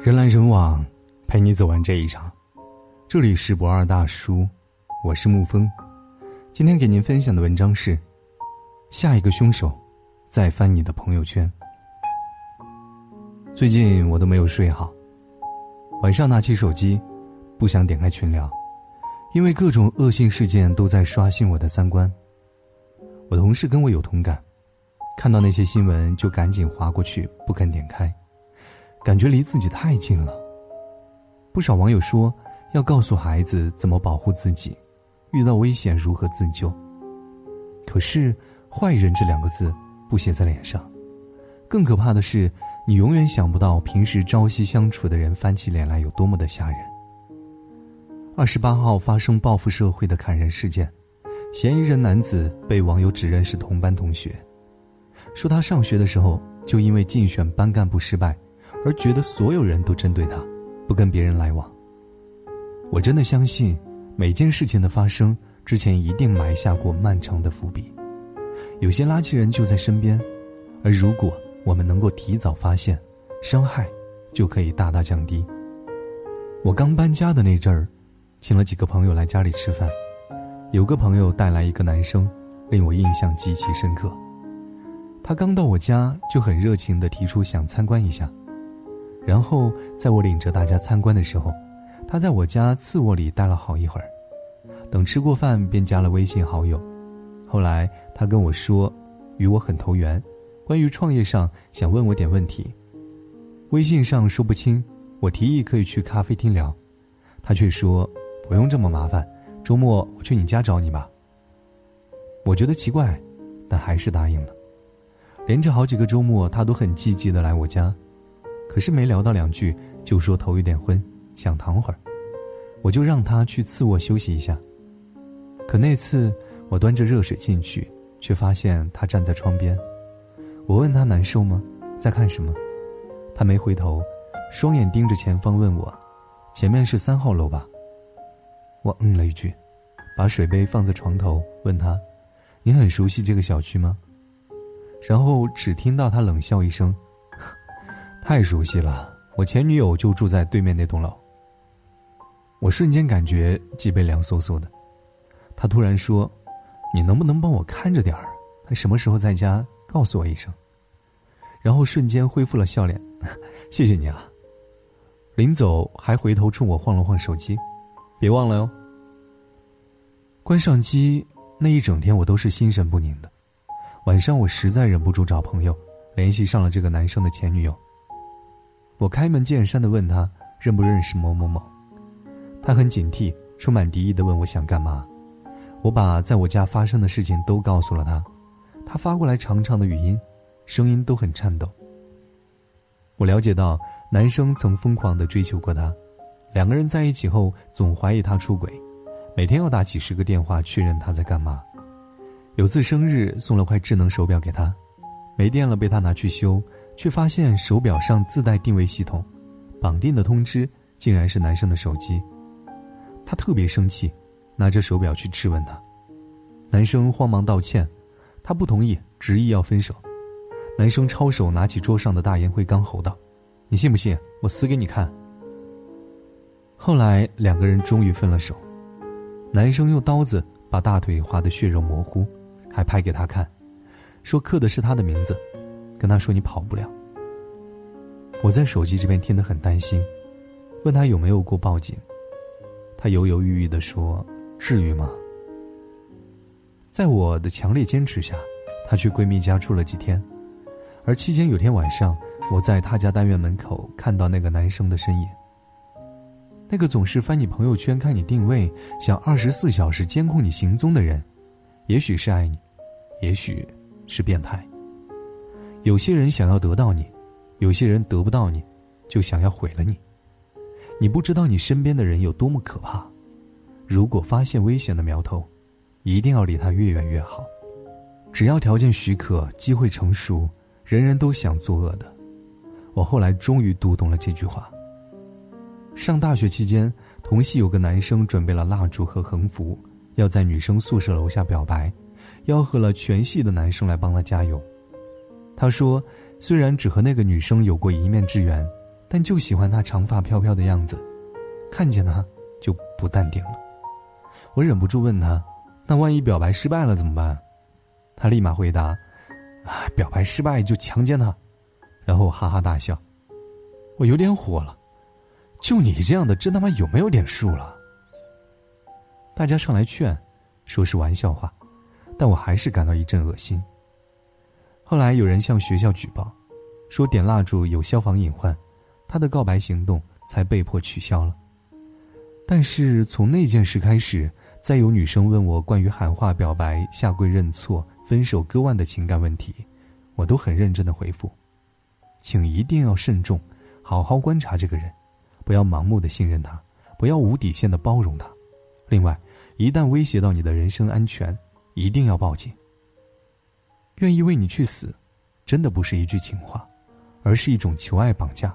人来人往，陪你走完这一场。这里是不二大叔，我是沐风。今天给您分享的文章是：下一个凶手，再翻你的朋友圈。最近我都没有睡好，晚上拿起手机，不想点开群聊，因为各种恶性事件都在刷新我的三观。我同事跟我有同感，看到那些新闻就赶紧划过去，不肯点开。感觉离自己太近了。不少网友说要告诉孩子怎么保护自己，遇到危险如何自救。可是“坏人”这两个字不写在脸上，更可怕的是，你永远想不到平时朝夕相处的人翻起脸来有多么的吓人。二十八号发生报复社会的砍人事件，嫌疑人男子被网友指认是同班同学，说他上学的时候就因为竞选班干部失败。而觉得所有人都针对他，不跟别人来往。我真的相信，每件事情的发生之前一定埋下过漫长的伏笔。有些垃圾人就在身边，而如果我们能够提早发现，伤害就可以大大降低。我刚搬家的那阵儿，请了几个朋友来家里吃饭，有个朋友带来一个男生，令我印象极其深刻。他刚到我家就很热情地提出想参观一下。然后在我领着大家参观的时候，他在我家次卧里待了好一会儿，等吃过饭便加了微信好友。后来他跟我说，与我很投缘，关于创业上想问我点问题。微信上说不清，我提议可以去咖啡厅聊，他却说不用这么麻烦，周末我去你家找你吧。我觉得奇怪，但还是答应了。连着好几个周末，他都很积极的来我家。可是没聊到两句，就说头有点昏，想躺会儿，我就让他去次卧休息一下。可那次我端着热水进去，却发现他站在窗边。我问他难受吗，在看什么？他没回头，双眼盯着前方问我：“前面是三号楼吧？”我嗯了一句，把水杯放在床头，问他：“你很熟悉这个小区吗？”然后只听到他冷笑一声。太熟悉了，我前女友就住在对面那栋楼。我瞬间感觉脊背凉飕飕的。他突然说：“你能不能帮我看着点儿？他什么时候在家，告诉我一声。”然后瞬间恢复了笑脸，谢谢你啊。临走还回头冲我晃了晃手机，别忘了哟。关上机那一整天，我都是心神不宁的。晚上我实在忍不住找朋友联系上了这个男生的前女友。我开门见山的问他认不认识某某某，他很警惕，充满敌意的问我想干嘛。我把在我家发生的事情都告诉了他，他发过来长长的语音，声音都很颤抖。我了解到男生曾疯狂的追求过她，两个人在一起后总怀疑她出轨，每天要打几十个电话确认他在干嘛。有次生日送了块智能手表给她，没电了被他拿去修。却发现手表上自带定位系统，绑定的通知竟然是男生的手机。他特别生气，拿着手表去质问他。男生慌忙道歉，他不同意，执意要分手。男生抄手拿起桌上的大烟灰缸，吼道：“你信不信我死给你看？”后来两个人终于分了手。男生用刀子把大腿划得血肉模糊，还拍给他看，说刻的是他的名字。跟他说你跑不了。我在手机这边听得很担心，问他有没有过报警。他犹犹豫豫的说：“至于吗？”在我的强烈坚持下，她去闺蜜家住了几天。而期间有天晚上，我在她家单元门口看到那个男生的身影。那个总是翻你朋友圈看你定位，想二十四小时监控你行踪的人，也许是爱你，也许是变态。有些人想要得到你，有些人得不到你，就想要毁了你。你不知道你身边的人有多么可怕。如果发现危险的苗头，一定要离他越远越好。只要条件许可，机会成熟，人人都想作恶的。我后来终于读懂了这句话。上大学期间，同系有个男生准备了蜡烛和横幅，要在女生宿舍楼下表白，吆喝了全系的男生来帮他加油。他说：“虽然只和那个女生有过一面之缘，但就喜欢她长发飘飘的样子，看见她就不淡定了。我忍不住问他：“那万一表白失败了怎么办？”他立马回答：“啊，表白失败就强奸她。”然后哈哈大笑。我有点火了，就你这样的，真他妈有没有点数了？大家上来劝，说是玩笑话，但我还是感到一阵恶心。后来有人向学校举报，说点蜡烛有消防隐患，他的告白行动才被迫取消了。但是从那件事开始，再有女生问我关于喊话表白、下跪认错、分手割腕的情感问题，我都很认真的回复，请一定要慎重。好好观察这个人，不要盲目的信任他，不要无底线的包容他。另外，一旦威胁到你的人身安全，一定要报警。愿意为你去死，真的不是一句情话，而是一种求爱绑架，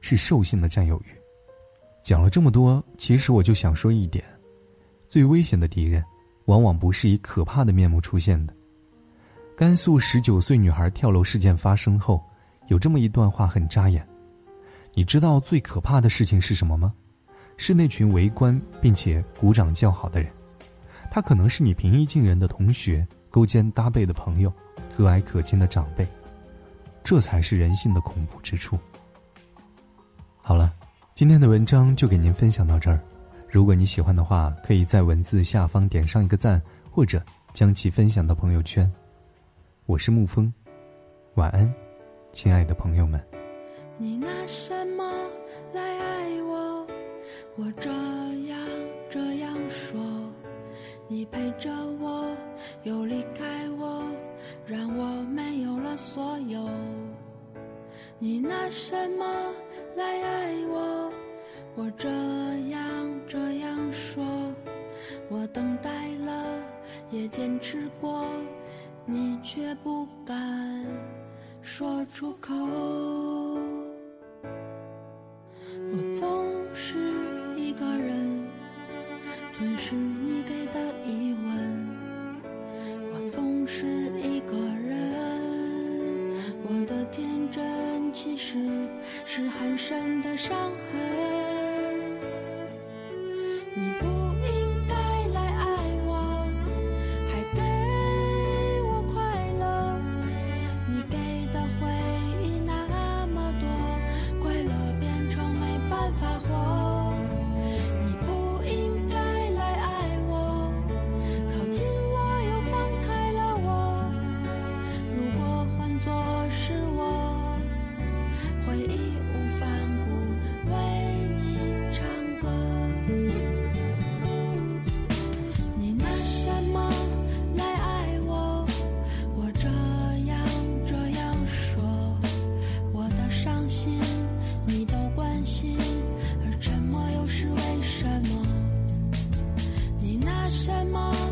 是兽性的占有欲。讲了这么多，其实我就想说一点：最危险的敌人，往往不是以可怕的面目出现的。甘肃十九岁女孩跳楼事件发生后，有这么一段话很扎眼。你知道最可怕的事情是什么吗？是那群围观并且鼓掌叫好的人，他可能是你平易近人的同学、勾肩搭背的朋友、和蔼可亲的长辈，这才是人性的恐怖之处。好了，今天的文章就给您分享到这儿。如果你喜欢的话，可以在文字下方点上一个赞，或者将其分享到朋友圈。我是沐风，晚安，亲爱的朋友们。你拿什么来爱我？我这样这样说，你陪着我又离开我，让我没有了所有。你拿什么来爱我？我这样这样说，我等待了也坚持过，你却不敢说出口。不是一个人，我的天真其实是很深的伤痕。你不。my